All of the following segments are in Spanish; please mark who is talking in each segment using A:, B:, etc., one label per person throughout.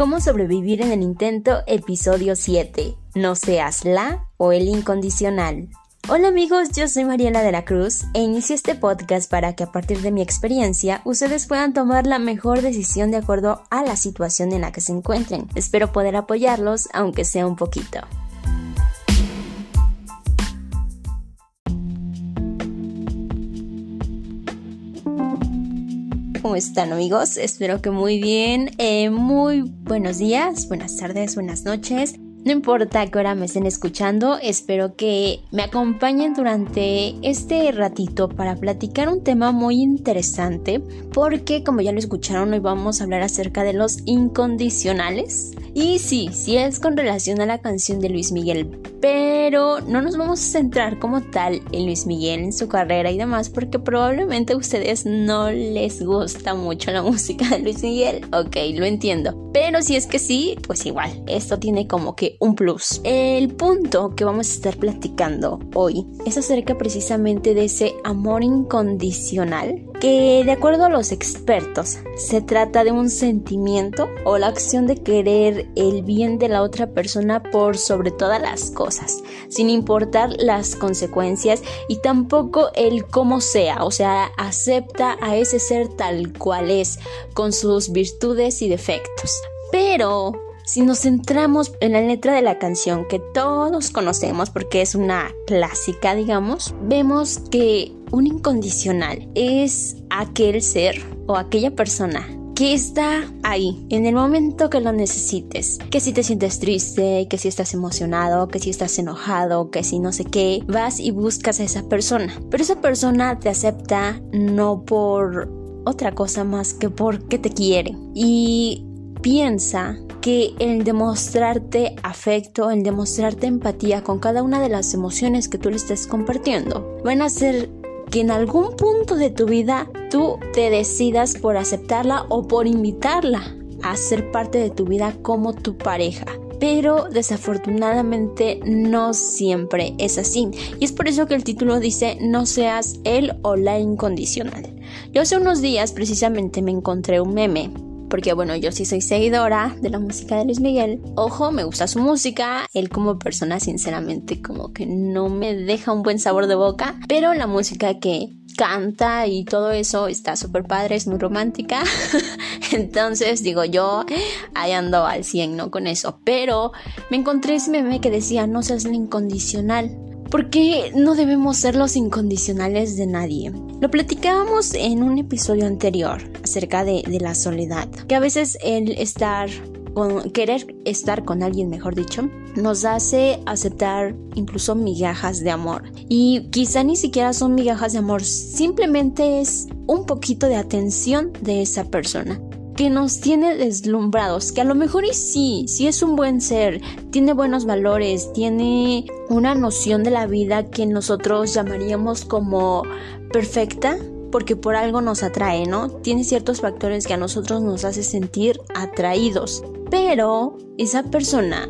A: Cómo sobrevivir en el intento, episodio 7. No seas la o el incondicional. Hola amigos, yo soy Mariela de la Cruz e inicio este podcast para que a partir de mi experiencia ustedes puedan tomar la mejor decisión de acuerdo a la situación en la que se encuentren. Espero poder apoyarlos, aunque sea un poquito. ¿Cómo están amigos? Espero que muy bien. Eh, muy buenos días, buenas tardes, buenas noches. No importa qué hora me estén escuchando, espero que me acompañen durante este ratito para platicar un tema muy interesante, porque como ya lo escucharon, hoy vamos a hablar acerca de los incondicionales. Y sí, sí es con relación a la canción de Luis Miguel, pero no nos vamos a centrar como tal en Luis Miguel, en su carrera y demás, porque probablemente a ustedes no les gusta mucho la música de Luis Miguel. Ok, lo entiendo. Pero si es que sí, pues igual, esto tiene como que un plus. El punto que vamos a estar platicando hoy es acerca precisamente de ese amor incondicional que de acuerdo a los expertos se trata de un sentimiento o la acción de querer el bien de la otra persona por sobre todas las cosas, sin importar las consecuencias y tampoco el cómo sea, o sea, acepta a ese ser tal cual es, con sus virtudes y defectos. Pero si nos centramos en la letra de la canción que todos conocemos porque es una clásica, digamos, vemos que un incondicional es aquel ser o aquella persona que está ahí en el momento que lo necesites. Que si te sientes triste, que si estás emocionado, que si estás enojado, que si no sé qué, vas y buscas a esa persona. Pero esa persona te acepta no por otra cosa más que porque te quiere. Y piensa que el demostrarte afecto, el demostrarte empatía con cada una de las emociones que tú le estés compartiendo, van a hacer que en algún punto de tu vida tú te decidas por aceptarla o por invitarla a ser parte de tu vida como tu pareja. Pero desafortunadamente no siempre es así. Y es por eso que el título dice no seas el o la incondicional. Yo hace unos días precisamente me encontré un meme porque bueno, yo sí soy seguidora de la música de Luis Miguel. Ojo, me gusta su música, él como persona sinceramente como que no me deja un buen sabor de boca, pero la música que canta y todo eso está súper padre, es muy romántica. Entonces digo yo, ahí ando al 100, ¿no? Con eso. Pero me encontré ese meme que decía, no seas incondicional. ¿Por qué no debemos ser los incondicionales de nadie? Lo platicábamos en un episodio anterior acerca de, la soledad, que a veces el estar con, querer estar con alguien, mejor dicho, nos hace aceptar incluso migajas de amor. Y quizá ni siquiera son migajas de amor, simplemente es un poquito de atención de esa persona que nos tiene deslumbrados, que a lo mejor y sí, sí es un buen ser, tiene buenos valores, tiene una noción de la vida que nosotros llamaríamos como perfecta, porque por algo nos atrae, ¿no? Tiene ciertos factores que a nosotros nos hace sentir atraídos, pero esa persona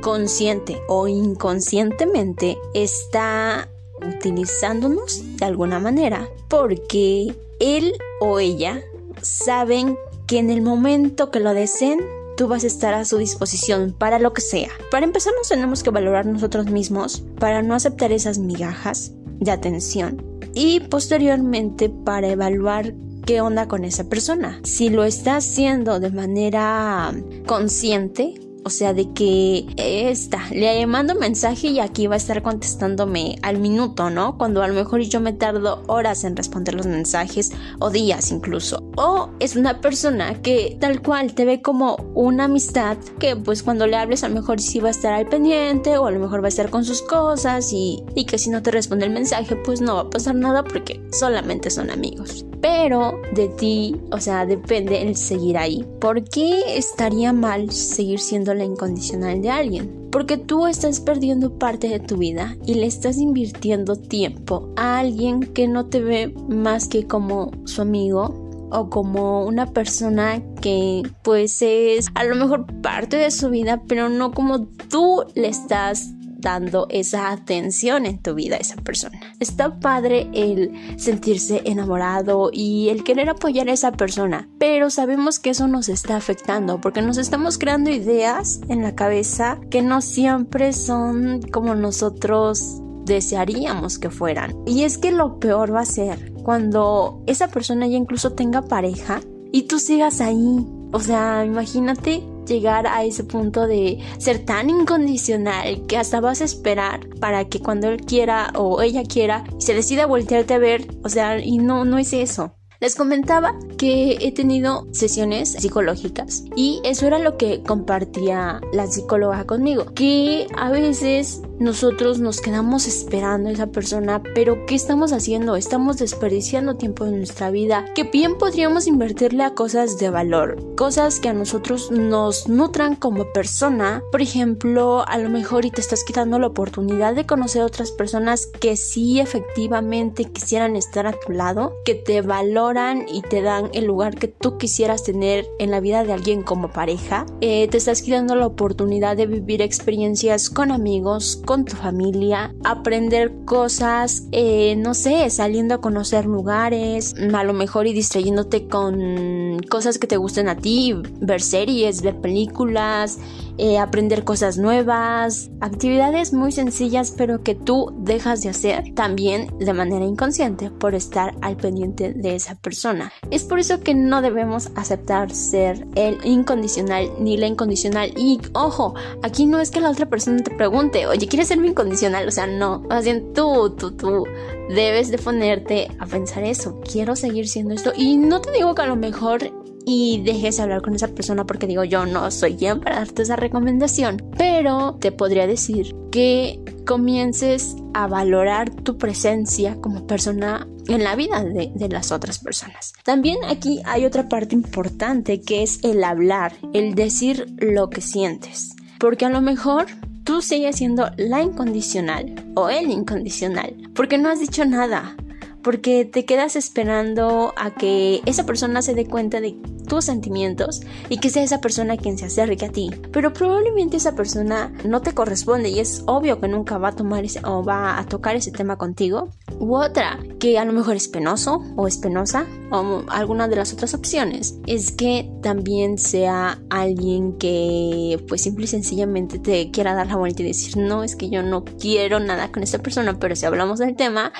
A: consciente o inconscientemente está utilizándonos de alguna manera porque él o ella saben que en el momento que lo deseen, tú vas a estar a su disposición para lo que sea. Para empezar nos tenemos que valorar nosotros mismos para no aceptar esas migajas de atención y posteriormente para evaluar qué onda con esa persona. Si lo está haciendo de manera consciente, o sea, de que esta, le mando mensaje y aquí va a estar contestándome al minuto, ¿no? Cuando a lo mejor yo me tardo horas en responder los mensajes o días incluso. O es una persona que tal cual te ve como una amistad que pues cuando le hables a lo mejor sí va a estar al pendiente o a lo mejor va a estar con sus cosas y, y que si no te responde el mensaje pues no va a pasar nada porque solamente son amigos pero de ti, o sea, depende el seguir ahí. ¿Por qué estaría mal seguir siendo la incondicional de alguien? Porque tú estás perdiendo parte de tu vida y le estás invirtiendo tiempo a alguien que no te ve más que como su amigo o como una persona que pues es a lo mejor parte de su vida, pero no como tú le estás dando esa atención en tu vida a esa persona. Está padre el sentirse enamorado y el querer apoyar a esa persona, pero sabemos que eso nos está afectando porque nos estamos creando ideas en la cabeza que no siempre son como nosotros desearíamos que fueran. Y es que lo peor va a ser cuando esa persona ya incluso tenga pareja y tú sigas ahí. O sea, imagínate llegar a ese punto de ser tan incondicional que hasta vas a esperar para que cuando él quiera o ella quiera se decida voltearte a ver, o sea, y no no es eso. Les comentaba que he tenido sesiones psicológicas y eso era lo que compartía la psicóloga conmigo, que a veces nosotros nos quedamos esperando a esa persona, pero ¿qué estamos haciendo? Estamos desperdiciando tiempo de nuestra vida que bien podríamos invertirle a cosas de valor, cosas que a nosotros nos nutran como persona. Por ejemplo, a lo mejor y te estás quitando la oportunidad de conocer otras personas que sí efectivamente quisieran estar a tu lado, que te valoran y te dan el lugar que tú quisieras tener en la vida de alguien como pareja. Eh, te estás quitando la oportunidad de vivir experiencias con amigos, con tu familia, aprender cosas, eh, no sé, saliendo a conocer lugares, a lo mejor y distrayéndote con cosas que te gusten a ti, ver series, ver películas, eh, aprender cosas nuevas, actividades muy sencillas pero que tú dejas de hacer también de manera inconsciente por estar al pendiente de esa persona. Es por eso que no debemos aceptar ser el incondicional ni la incondicional. Y ojo, aquí no es que la otra persona te pregunte, oye, ¿quieres ser mi incondicional? O sea, no, más bien tú, tú, tú debes de ponerte a pensar eso. Quiero seguir siendo esto. Y no te digo que a lo mejor y dejes de hablar con esa persona porque digo yo no soy quien para darte esa recomendación, pero te podría decir que comiences a valorar tu presencia como persona en la vida de, de, las otras personas. También aquí hay otra parte importante que es el hablar, el decir lo que sientes, porque a lo mejor tú sigues siendo la incondicional o el incondicional, porque no has dicho nada, porque te quedas esperando a que esa persona se dé cuenta de tus sentimientos y que sea esa persona quien se acerque a ti. Pero probablemente esa persona no te corresponde y es obvio que nunca va a tomar ese, o va a tocar ese tema contigo. U otra, que a lo mejor es penoso o es penosa o alguna de las otras opciones, es que también sea alguien que pues simple y sencillamente te quiera dar la vuelta y decir, no, es que yo no quiero nada con esta persona, pero si hablamos del tema,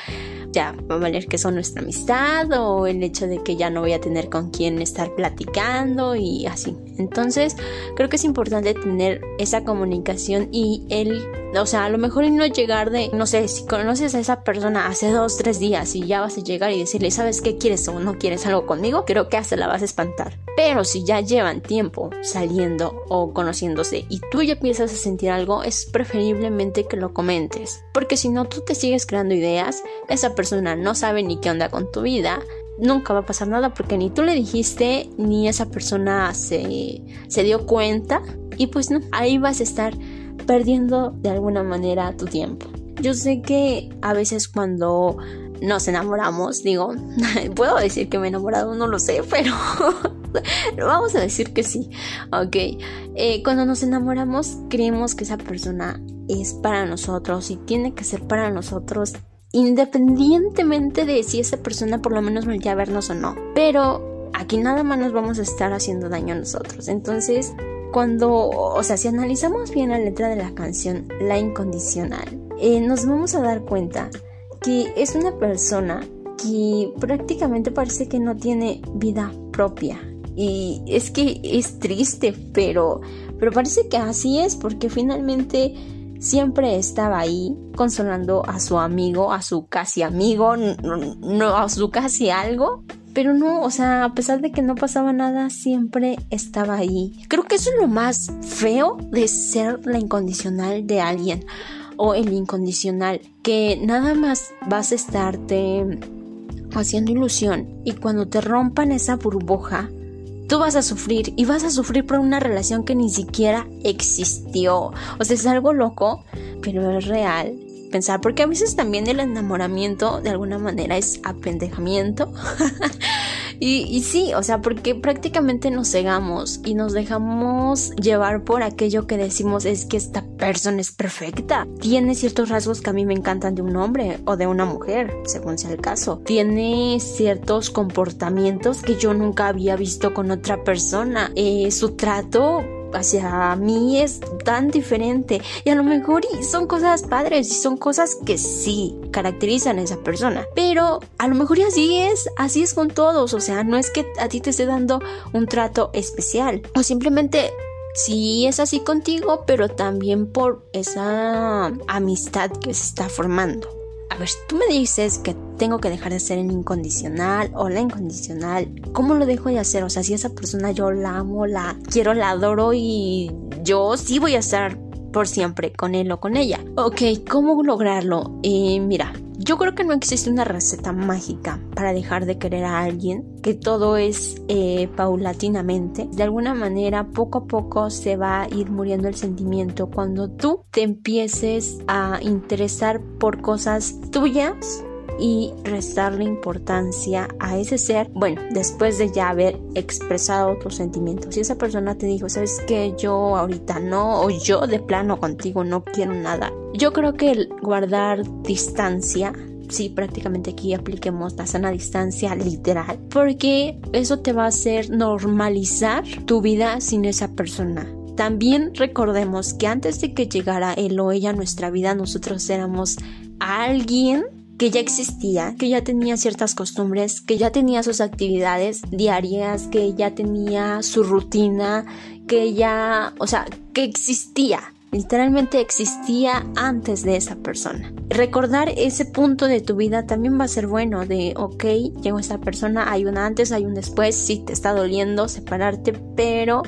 A: ya va a valer que son nuestra amistad o el hecho de que ya no voy a tener con quién estar platicando y así. Entonces, creo que es importante tener esa comunicación y el o sea, a lo mejor y no llegar de, no sé, si conoces a esa persona hace dos, tres días y ya vas a llegar y decirle, ¿sabes qué quieres o no quieres algo conmigo? Creo que hasta la vas a espantar. Pero si ya llevan tiempo saliendo o conociéndose y tú ya empiezas a sentir algo, es preferiblemente que lo comentes. Porque si no, tú te sigues creando ideas, esa persona no sabe ni qué onda con tu vida nunca va a pasar nada porque ni tú le dijiste ni esa persona se, se dio cuenta y pues no, ahí vas a estar perdiendo de alguna manera tu tiempo. Yo sé que a veces cuando nos enamoramos, digo, puedo decir que me he enamorado, no lo sé, pero vamos a decir que sí, ok. Eh, cuando nos enamoramos creemos que esa persona es para nosotros y tiene que ser para nosotros independientemente de si esa persona por lo menos voltea a vernos o no. Pero aquí nada más nos vamos a estar haciendo daño a nosotros. Entonces, cuando, o sea, si analizamos bien la letra de la canción La Incondicional, eh, nos vamos a dar cuenta que es una persona que prácticamente parece que no tiene vida propia. Y es que es triste, pero, pero parece que así es, porque finalmente siempre estaba ahí consolando a su amigo, a su casi amigo, no, a su casi algo. Pero no, o sea, a pesar de que no pasaba nada, siempre estaba ahí. Creo que eso es lo más feo de ser la incondicional de alguien o el incondicional, que nada más vas a estarte haciendo ilusión y cuando te rompan esa burbuja, tú vas a sufrir y vas a sufrir por una relación que ni siquiera existió. O sea, es algo loco, pero es real pensar, porque a veces también el enamoramiento de alguna manera es apendejamiento. Y, sí, o sea, porque prácticamente nos cegamos y nos dejamos llevar por aquello que decimos es que esta persona es perfecta. Tiene ciertos rasgos que a mí me encantan de un hombre o de una mujer, según sea el caso. Tiene ciertos comportamientos que yo nunca había visto con otra persona. Eh, su trato hacia mí es tan diferente. Y a lo mejor son cosas padres y son cosas que sí caracterizan a esa persona. Pero a lo mejor y así es así es con todos. O sea no es que a ti te esté dando un trato especial. O simplemente sí es así contigo pero también por esa amistad que se está formando. A ver, tú me dices que tengo que dejar de ser el incondicional o la incondicional. ¿Cómo lo dejo de hacer? O sea, si esa persona yo la amo, la quiero, la adoro y yo sí voy a estar por siempre con él o con ella. Ok, ¿cómo lograrlo? Eh, mira, yo creo que no existe una receta mágica para dejar de querer a alguien, que todo es eh, paulatinamente. De alguna manera, poco a poco se va a ir muriendo el sentimiento cuando tú te empieces a interesar por cosas tuyas y restarle importancia a ese ser, bueno, después de ya haber expresado tus sentimientos. Si esa persona te dijo, sabes que yo ahorita no, o yo de plano contigo no quiero nada. Yo creo que el guardar distancia sí, prácticamente aquí apliquemos la sana distancia literal, porque eso te va a hacer normalizar tu vida sin esa persona. También recordemos que antes de que llegara él o ella a nuestra vida, nosotros éramos alguien que ya existía, que ya tenía ciertas costumbres, que ya tenía sus actividades diarias, que ya tenía su rutina, que ya, o sea, que existía. Literalmente existía antes de esa persona. Recordar ese punto de tu vida también va a ser bueno de, ok, llegó esta persona, hay un antes, hay un después, sí te está doliendo separarte, pero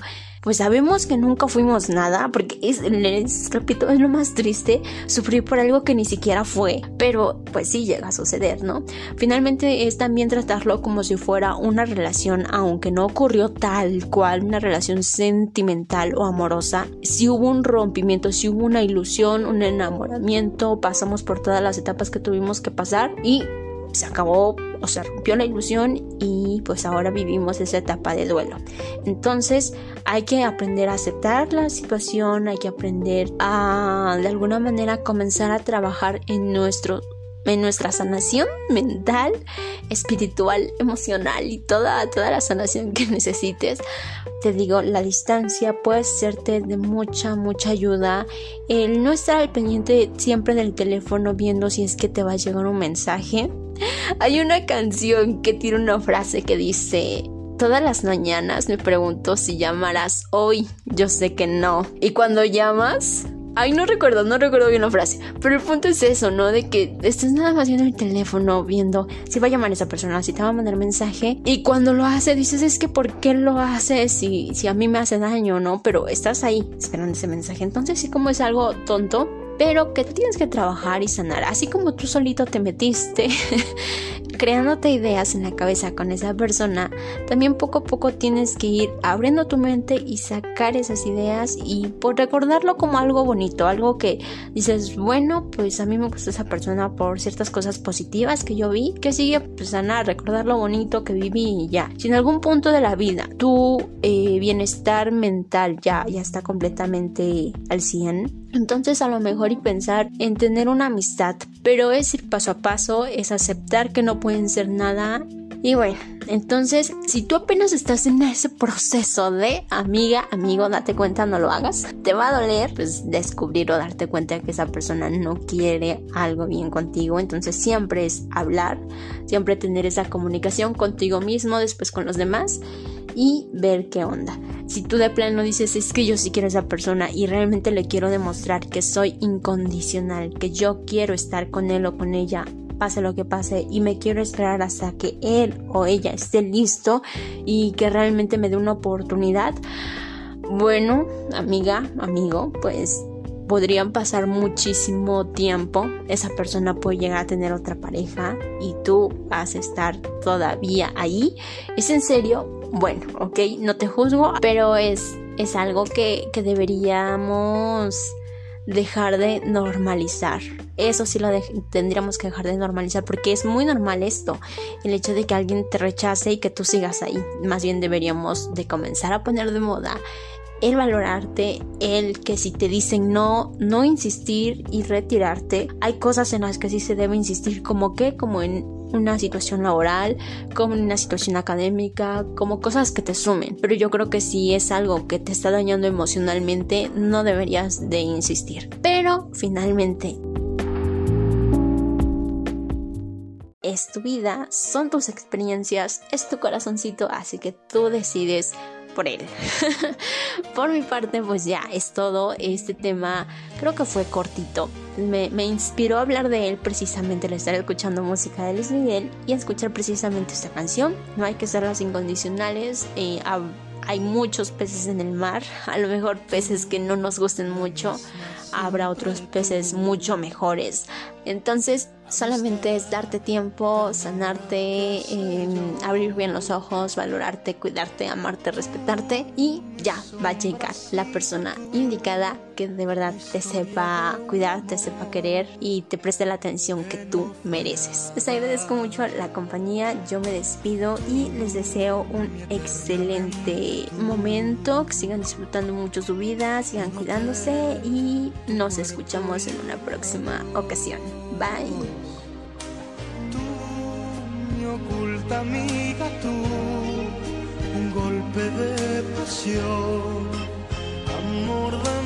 A: pues sabemos que nunca fuimos nada, porque es, les repito, es lo más triste sufrir por algo que ni siquiera fue, pero pues sí llega a suceder, ¿no? Finalmente es también tratarlo como si fuera una relación, aunque no ocurrió tal cual una relación sentimental o amorosa, si hubo un rompimiento, si hubo una ilusión, un enamoramiento, pasamos por todas las etapas que tuvimos que pasar y se acabó o se rompió la ilusión y pues ahora vivimos esa etapa de duelo. Entonces hay que aprender a aceptar la situación, hay que aprender a de alguna manera comenzar a trabajar en nuestro en nuestra sanación mental, espiritual, emocional y toda, toda la sanación que necesites. Te digo, la distancia puede serte de mucha, mucha ayuda. El no estar al pendiente siempre del teléfono viendo si es que te va a llegar un mensaje hay una canción que tiene una frase que dice, Todas las mañanas me pregunto si llamarás hoy. Yo sé que no. Y cuando llamas... Ay, no recuerdo, no recuerdo bien la frase. Pero el punto es eso, ¿no? De que estás nada más viendo el teléfono, viendo si va a llamar esa persona, si te va a mandar mensaje. Y cuando lo hace, dices, es que ¿por qué lo hace si, si a mí me hace daño, no? Pero estás ahí esperando ese mensaje. Entonces, sí, como es algo tonto, pero que tienes que trabajar y sanar, así como tú solito te metiste creándote ideas en la cabeza con esa persona, también poco a poco tienes que ir abriendo tu mente y sacar esas ideas y por recordarlo como algo bonito, algo que dices, bueno, pues a mí me gusta esa persona por ciertas cosas positivas que yo vi, que sigue pues sanar, recordar lo bonito que viví y ya. Si en algún punto de la vida tu eh, bienestar mental ya, ya está completamente al 100, entonces a lo mejor y pensar en tener una amistad, pero es ir paso a paso, es aceptar que no pueden ser nada. Y bueno, entonces si tú apenas estás en ese proceso de amiga, amigo, date cuenta, no lo hagas. Te va a doler pues descubrir o darte cuenta que esa persona no quiere algo bien contigo. Entonces siempre es hablar, siempre tener esa comunicación contigo mismo, después con los demás y ver qué onda. Si tú de plano dices es que yo sí quiero a esa persona y realmente le quiero demostrar que soy incondicional, que yo quiero estar con él o con ella pase lo que pase y me quiero esperar hasta que él o ella esté listo y que realmente me dé una oportunidad. Bueno, amiga, amigo, pues podrían pasar muchísimo tiempo. Esa persona puede llegar a tener otra pareja y tú vas a estar todavía ahí. ¿Es en serio? Bueno, ok, no te juzgo, pero es, es algo que, que deberíamos dejar de normalizar. Eso sí lo tendríamos que dejar de normalizar porque es muy normal esto, el hecho de que alguien te rechace y que tú sigas ahí. Más bien deberíamos de comenzar a poner de moda el valorarte, el que si te dicen no, no insistir y retirarte. Hay cosas en las que sí se debe insistir, como que, como en una situación laboral, como en una situación académica, como cosas que te sumen. Pero yo creo que si es algo que te está dañando emocionalmente, no deberías de insistir. Pero finalmente es tu vida, son tus experiencias, es tu corazoncito, así que tú decides por él. por mi parte, pues ya es todo. Este tema creo que fue cortito. Me, inspiró a hablar de él precisamente al estar escuchando música de Luis Miguel y a escuchar precisamente esta canción. No hay que ser las incondicionales. Eh, hay muchos peces en el mar, a lo mejor peces que no nos gusten mucho, habrá otros peces mucho mejores. Entonces, solamente es darte tiempo, sanarte, em, abrir bien los ojos, valorarte, cuidarte, amarte, respetarte y ya va a llegar la persona indicada que de verdad te sepa cuidar, te sepa querer y te preste la atención que tú mereces. Les agradezco mucho la compañía, yo me despido y les deseo un excelente momento, que sigan disfrutando mucho su vida, sigan cuidándose y nos escuchamos en una próxima ocasión. Bye.
B: Tú, mi oculta amiga, tú, un golpe de pasión, amor de